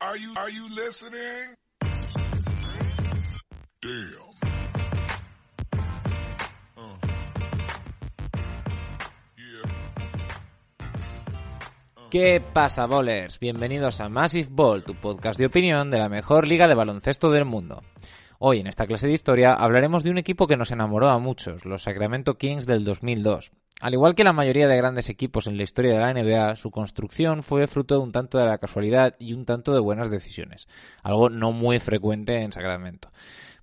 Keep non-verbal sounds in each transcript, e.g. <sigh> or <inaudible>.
Are you, are you listening? Damn. Uh. Yeah. ¿Qué pasa, bowlers? Bienvenidos a Massive Ball, tu podcast de opinión de la mejor liga de baloncesto del mundo. Hoy, en esta clase de historia, hablaremos de un equipo que nos enamoró a muchos, los Sacramento Kings del 2002. Al igual que la mayoría de grandes equipos en la historia de la NBA, su construcción fue fruto de un tanto de la casualidad y un tanto de buenas decisiones, algo no muy frecuente en Sacramento.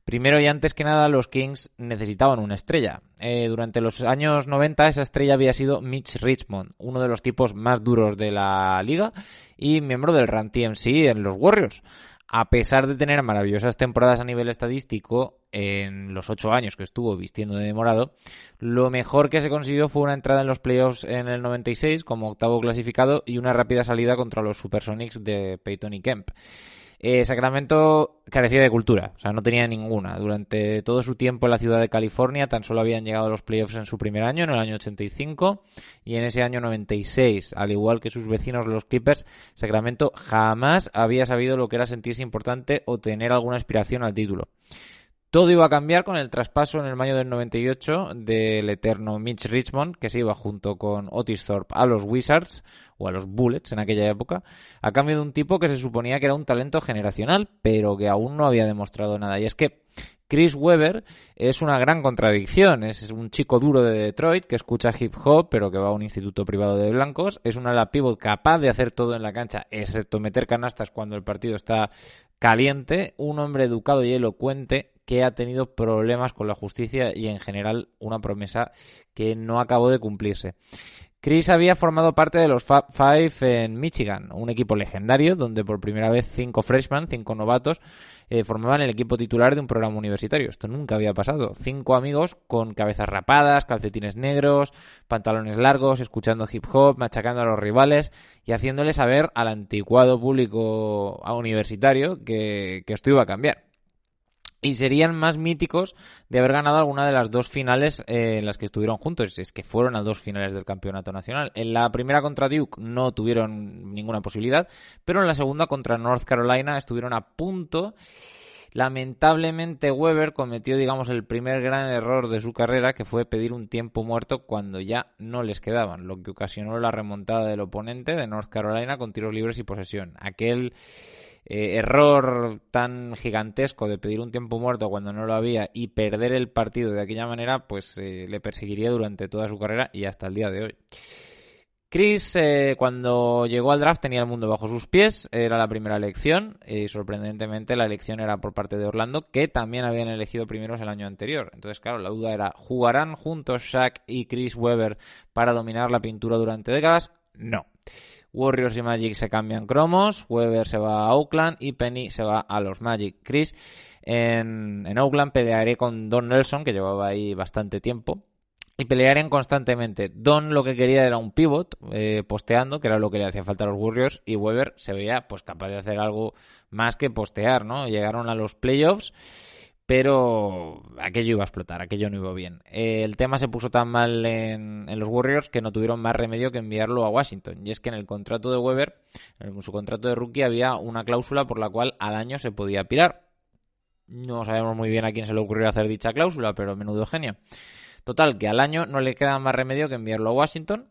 Primero y antes que nada, los Kings necesitaban una estrella. Eh, durante los años 90 esa estrella había sido Mitch Richmond, uno de los tipos más duros de la liga y miembro del Run TMC en los Warriors a pesar de tener maravillosas temporadas a nivel estadístico en los ocho años que estuvo vistiendo de morado, lo mejor que se consiguió fue una entrada en los playoffs en el 96 como octavo clasificado y una rápida salida contra los Supersonics de Peyton y Kemp. Eh, Sacramento carecía de cultura, o sea, no tenía ninguna. Durante todo su tiempo en la ciudad de California tan solo habían llegado a los playoffs en su primer año, en el año 85, y en ese año 96, al igual que sus vecinos los Clippers, Sacramento jamás había sabido lo que era sentirse importante o tener alguna aspiración al título. Todo iba a cambiar con el traspaso en el mayo del 98 del eterno Mitch Richmond, que se iba junto con Otis Thorpe a los Wizards, o a los Bullets en aquella época, a cambio de un tipo que se suponía que era un talento generacional, pero que aún no había demostrado nada. Y es que Chris Webber es una gran contradicción. Es un chico duro de Detroit que escucha hip hop, pero que va a un instituto privado de blancos. Es una ala pivot capaz de hacer todo en la cancha, excepto meter canastas cuando el partido está caliente. Un hombre educado y elocuente que ha tenido problemas con la justicia y en general una promesa que no acabó de cumplirse. Chris había formado parte de los Five en Michigan, un equipo legendario donde por primera vez cinco freshmen, cinco novatos, eh, formaban el equipo titular de un programa universitario. Esto nunca había pasado. Cinco amigos con cabezas rapadas, calcetines negros, pantalones largos, escuchando hip hop, machacando a los rivales y haciéndoles saber al anticuado público universitario que, que esto iba a cambiar y serían más míticos de haber ganado alguna de las dos finales eh, en las que estuvieron juntos. Es que fueron a dos finales del campeonato nacional. En la primera contra Duke no tuvieron ninguna posibilidad, pero en la segunda contra North Carolina estuvieron a punto. Lamentablemente Weber cometió, digamos, el primer gran error de su carrera, que fue pedir un tiempo muerto cuando ya no les quedaban, lo que ocasionó la remontada del oponente de North Carolina con tiros libres y posesión. Aquel eh, error tan gigantesco de pedir un tiempo muerto cuando no lo había y perder el partido de aquella manera, pues eh, le perseguiría durante toda su carrera y hasta el día de hoy. Chris, eh, cuando llegó al draft, tenía el mundo bajo sus pies. Era la primera elección. Y sorprendentemente, la elección era por parte de Orlando, que también habían elegido primeros el año anterior. Entonces, claro, la duda era: ¿jugarán juntos Shaq y Chris Webber para dominar la pintura durante décadas? No. Warriors y Magic se cambian cromos, Weber se va a Oakland y Penny se va a los Magic. Chris en, en Oakland pelearé con Don Nelson, que llevaba ahí bastante tiempo. Y pelearían constantemente. Don lo que quería era un pivot eh, posteando, que era lo que le hacía falta a los Warriors, y Weber se veía pues capaz de hacer algo más que postear, ¿no? Llegaron a los playoffs pero aquello iba a explotar, aquello no iba bien. Eh, el tema se puso tan mal en, los Warriors que no tuvieron más remedio que enviarlo a Washington. Y es que en el contrato de Weber, en su contrato de rookie, había una cláusula por la cual al año se podía pirar. No sabemos muy bien a quién se le ocurrió hacer dicha cláusula, pero menudo genio. Total, que al año no le queda más remedio que enviarlo a Washington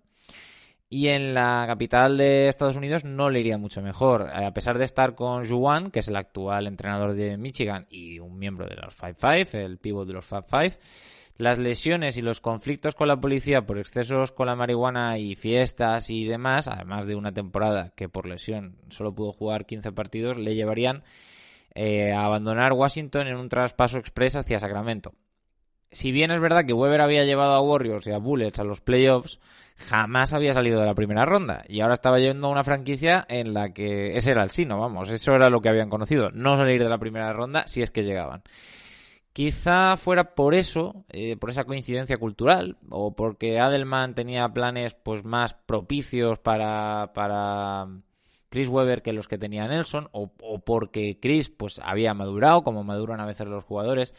y en la capital de Estados Unidos no le iría mucho mejor. A pesar de estar con Juan, que es el actual entrenador de Michigan y un miembro de los Five Five, el pívot de los Five Five, las lesiones y los conflictos con la policía por excesos con la marihuana y fiestas y demás, además de una temporada que por lesión solo pudo jugar 15 partidos, le llevarían eh, a abandonar Washington en un traspaso express hacia Sacramento. Si bien es verdad que Weber había llevado a Warriors y a Bullets a los playoffs, jamás había salido de la primera ronda. Y ahora estaba yendo a una franquicia en la que ese era el sino, vamos, eso era lo que habían conocido. No salir de la primera ronda si es que llegaban. Quizá fuera por eso, eh, por esa coincidencia cultural, o porque Adelman tenía planes pues más propicios para, para Chris Webber que los que tenía Nelson, o, o porque Chris pues había madurado, como maduran a veces los jugadores.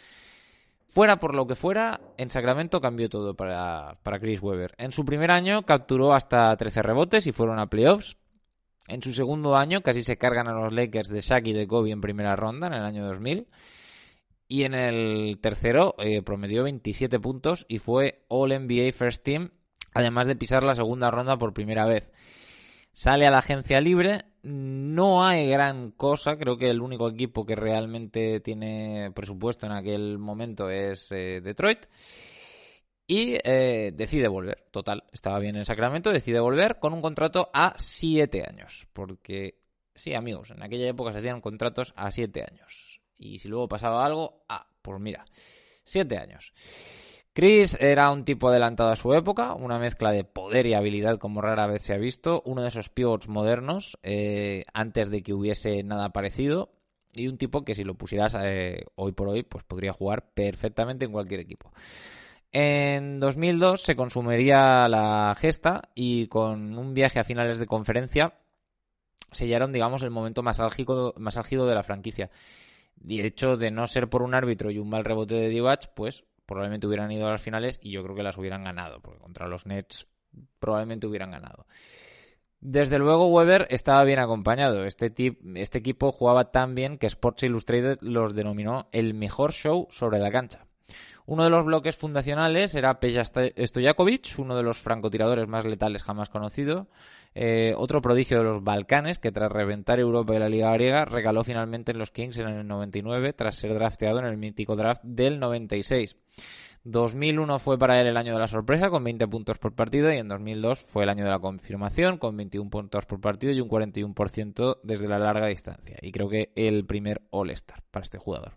Fuera por lo que fuera, en Sacramento cambió todo para, Chris Webber. En su primer año capturó hasta 13 rebotes y fueron a playoffs. En su segundo año casi se cargan a los Lakers de Shaq y de Kobe en primera ronda en el año 2000. Y en el tercero eh, promedió 27 puntos y fue All NBA First Team, además de pisar la segunda ronda por primera vez. Sale a la agencia libre, no hay gran cosa, creo que el único equipo que realmente tiene presupuesto en aquel momento es eh, Detroit. Y eh, decide volver, total, estaba bien en Sacramento, decide volver con un contrato a 7 años. Porque, sí, amigos, en aquella época se hacían contratos a 7 años. Y si luego pasaba algo, ah, pues mira, 7 años. Chris era un tipo adelantado a su época, una mezcla de poder y habilidad como rara vez se ha visto, uno de esos pivots modernos, eh, antes de que hubiese nada parecido, y un tipo que si lo pusieras eh, hoy por hoy, pues podría jugar perfectamente en cualquier equipo. En 2002 se consumiría la gesta y con un viaje a finales de conferencia sellaron, digamos, el momento más álgido, más álgido de la franquicia. De hecho, de no ser por un árbitro y un mal rebote de Divac, pues probablemente hubieran ido a las finales y yo creo que las hubieran ganado, porque contra los Nets probablemente hubieran ganado. Desde luego Weber estaba bien acompañado. Este, este equipo jugaba tan bien que Sports Illustrated los denominó el mejor show sobre la cancha. Uno de los bloques fundacionales era Peja Stojakovic, uno de los francotiradores más letales jamás conocido. Eh, otro prodigio de los Balcanes, que tras reventar Europa y la Liga Griega, regaló finalmente en los Kings en el 99, tras ser drafteado en el mítico draft del 96. 2001 fue para él el año de la sorpresa, con 20 puntos por partido, y en 2002 fue el año de la confirmación, con 21 puntos por partido y un 41% desde la larga distancia. Y creo que el primer All-Star para este jugador.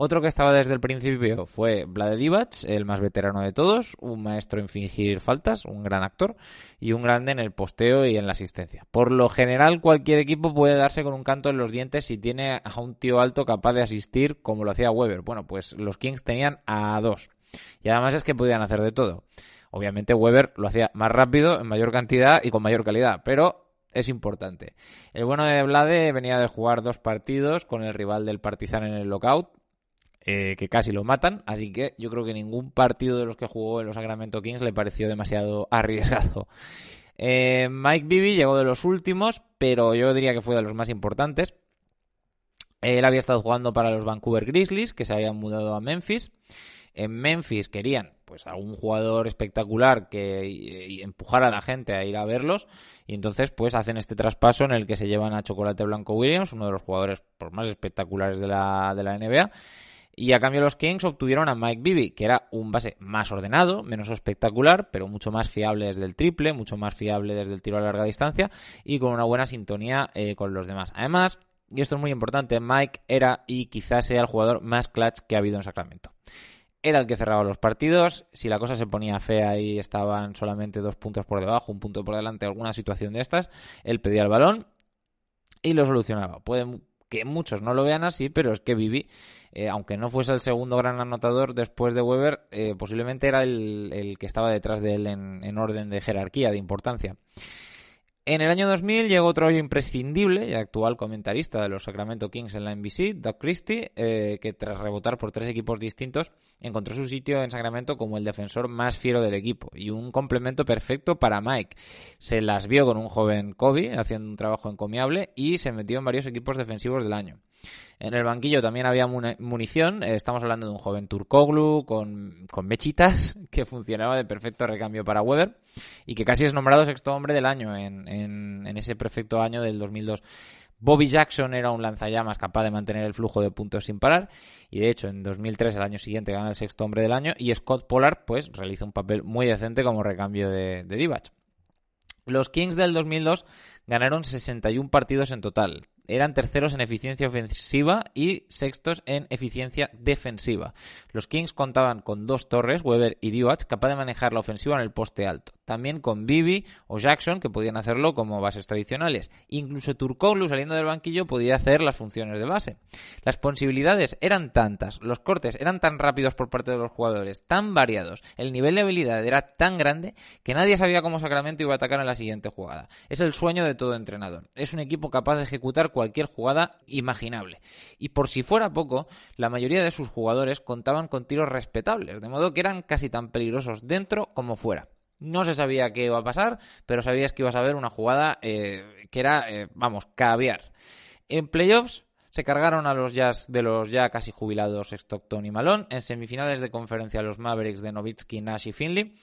Otro que estaba desde el principio fue Vlade Divac, el más veterano de todos, un maestro en fingir faltas, un gran actor y un grande en el posteo y en la asistencia. Por lo general, cualquier equipo puede darse con un canto en los dientes si tiene a un tío alto capaz de asistir como lo hacía Weber. Bueno, pues los Kings tenían a dos. Y además es que podían hacer de todo. Obviamente Weber lo hacía más rápido, en mayor cantidad y con mayor calidad, pero es importante. El bueno de Vlade venía de jugar dos partidos con el rival del Partizan en el lockout, eh, que casi lo matan, así que yo creo que ningún partido de los que jugó en los Sacramento Kings le pareció demasiado <laughs> arriesgado. Eh, Mike Bibby llegó de los últimos, pero yo diría que fue de los más importantes. Él había estado jugando para los Vancouver Grizzlies, que se habían mudado a Memphis. En Memphis querían pues a un jugador espectacular que empujara a la gente a ir a verlos y entonces pues hacen este traspaso en el que se llevan a Chocolate Blanco Williams, uno de los jugadores por más espectaculares de la, de la NBA y a cambio los Kings obtuvieron a Mike Bibby, que era un base más ordenado, menos espectacular, pero mucho más fiable desde el triple, mucho más fiable desde el tiro a larga distancia y con una buena sintonía eh, con los demás. Además, y esto es muy importante, Mike era y quizás sea el jugador más clutch que ha habido en Sacramento. Era el que cerraba los partidos, si la cosa se ponía fea y estaban solamente dos puntos por debajo, un punto por delante, alguna situación de estas, él pedía el balón y lo solucionaba. Que muchos no lo vean así, pero es que Vivi, eh, aunque no fuese el segundo gran anotador después de Weber, eh, posiblemente era el, que estaba detrás de él en orden de jerarquía, de importancia. En el año 2000 llegó otro imprescindible y actual comentarista de los Sacramento Kings en la NBC, Doug Christie, eh, que tras rebotar por tres equipos distintos encontró su sitio en Sacramento como el defensor más fiero del equipo y un complemento perfecto para Mike. Se las vio con un joven Kobe haciendo un trabajo encomiable y se metió en varios equipos defensivos del año. En el banquillo también había munición. Eh, estamos hablando de un joven Turkoglu con, mechitas <laughs> que funcionaba de perfecto recambio para Weber y que casi es nombrado sexto hombre del año en, ese perfecto año del 2002. Bobby Jackson era un lanzallamas capaz de mantener el flujo de puntos sin parar y de hecho en 2003, el año siguiente, gana el sexto hombre del año y Scott Pollard pues realiza un papel muy decente como recambio de, de. Los Kings del 2002 ganaron 61 partidos en total, eran terceros en eficiencia ofensiva y sextos en eficiencia defensiva. Los Kings contaban con dos torres, Weber y Divac, capaz de manejar la ofensiva en el poste alto. También con Bibi o Jackson, que podían hacerlo como bases tradicionales. Incluso Turkoglu, saliendo del banquillo, podía hacer las funciones de base. Las posibilidades eran tantas, los cortes eran tan rápidos por parte de los jugadores, tan variados, el nivel de habilidad era tan grande que nadie sabía cómo Sacramento iba a atacar en la siguiente jugada. Es el sueño de todo entrenador. Es un equipo capaz de ejecutar cualquier jugada imaginable. Y por si fuera poco, la mayoría de sus jugadores contaban con tiros respetables, de modo que eran casi tan peligrosos dentro como fuera. No se sabía qué iba a pasar, pero sabías que ibas a ver una jugada eh, que era, eh, vamos, caviar. En playoffs se cargaron a los Jazz de los ya casi jubilados Stockton y Malone. En semifinales de conferencia los Mavericks de Nowitzki, Nash y Finley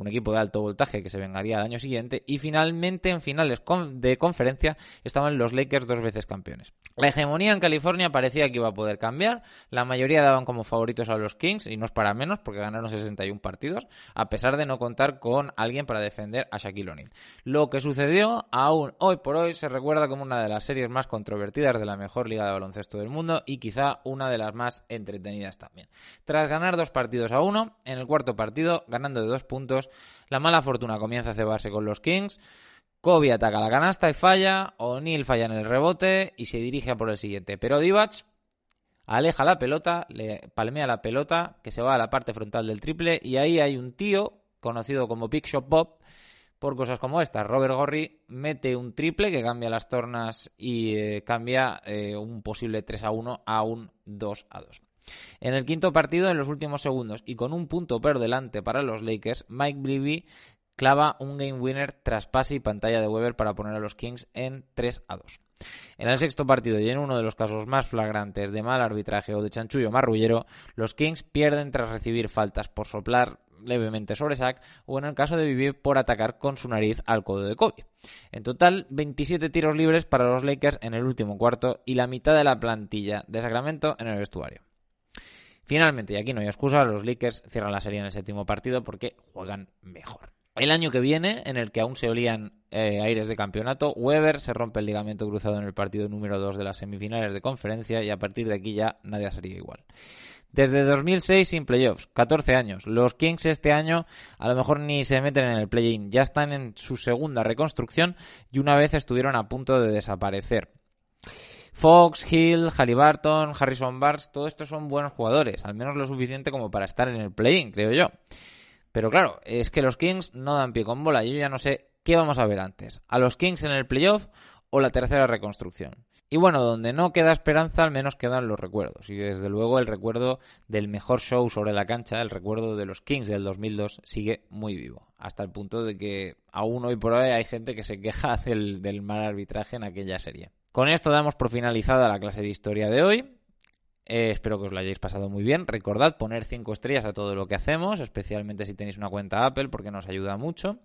un equipo de alto voltaje que se vengaría al año siguiente, y finalmente en finales de conferencia estaban los Lakers dos veces campeones. La hegemonía en California parecía que iba a poder cambiar, la mayoría daban como favoritos a los Kings, y no es para menos porque ganaron 61 partidos, a pesar de no contar con alguien para defender a Shaquille O'Neal. Lo que sucedió aún hoy por hoy se recuerda como una de las series más controvertidas de la mejor liga de baloncesto del mundo y quizá una de las más entretenidas también. Tras ganar dos partidos a uno, en el cuarto partido, ganando de dos puntos, la mala fortuna comienza a cebarse con los Kings. Kobe ataca la canasta y falla. O'Neal falla en el rebote y se dirige a por el siguiente. Pero Divac aleja la pelota, le palmea la pelota, que se va a la parte frontal del triple. Y ahí hay un tío conocido como Big Shot Bob. Por cosas como estas, Robert Gorry mete un triple que cambia las tornas y eh, cambia eh, un posible 3 a 1 a un 2 a 2. En el quinto partido, en los últimos segundos y con un punto por delante para los Lakers, Mike Bribby clava un game winner tras pase y pantalla de Weber para poner a los Kings en 3 a 2. En el sexto partido y en uno de los casos más flagrantes de mal arbitraje o de chanchullo marrullero, los Kings pierden tras recibir faltas por soplar levemente sobre Sack o en el caso de Vivir por atacar con su nariz al codo de Kobe. En total, 27 tiros libres para los Lakers en el último cuarto y la mitad de la plantilla de Sacramento en el vestuario. Finalmente, y aquí no hay excusa, los Lakers cierran la serie en el séptimo partido porque juegan mejor. El año que viene, en el que aún se olían eh, aires de campeonato, Weber se rompe el ligamento cruzado en el partido número 2 de las semifinales de conferencia y a partir de aquí ya nadie sería igual. Desde 2006 sin playoffs, 14 años. Los Kings este año a lo mejor ni se meten en el play-in, ya están en su segunda reconstrucción y una vez estuvieron a punto de desaparecer. Fox, Hill, Halliburton, Harrison Barnes, todos estos son buenos jugadores, al menos lo suficiente como para estar en el play-in, creo yo. Pero claro, es que los Kings no dan pie con bola. Yo ya no sé qué vamos a ver antes. ¿A los Kings en el playoff o la tercera reconstrucción? Y bueno, donde no queda esperanza, al menos quedan los recuerdos. Y desde luego el recuerdo del mejor show sobre la cancha, el recuerdo de los Kings del 2002, sigue muy vivo. Hasta el punto de que aún hoy por hoy hay gente que se queja <laughs> del, del mal arbitraje en aquella serie. Con esto damos por finalizada la clase de historia de hoy. Eh, espero que os lo hayáis pasado muy bien. Recordad poner 5 estrellas a todo lo que hacemos, especialmente si tenéis una cuenta Apple, porque nos ayuda mucho.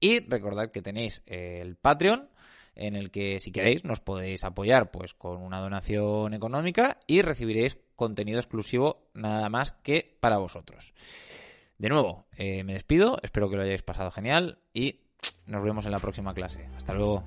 Y recordad que tenéis el Patreon, en el que si queréis nos podéis apoyar pues con una donación económica y recibiréis contenido exclusivo nada más que para vosotros. De nuevo, eh, me despido, espero que lo hayáis pasado genial y nos vemos en la próxima clase. Hasta luego.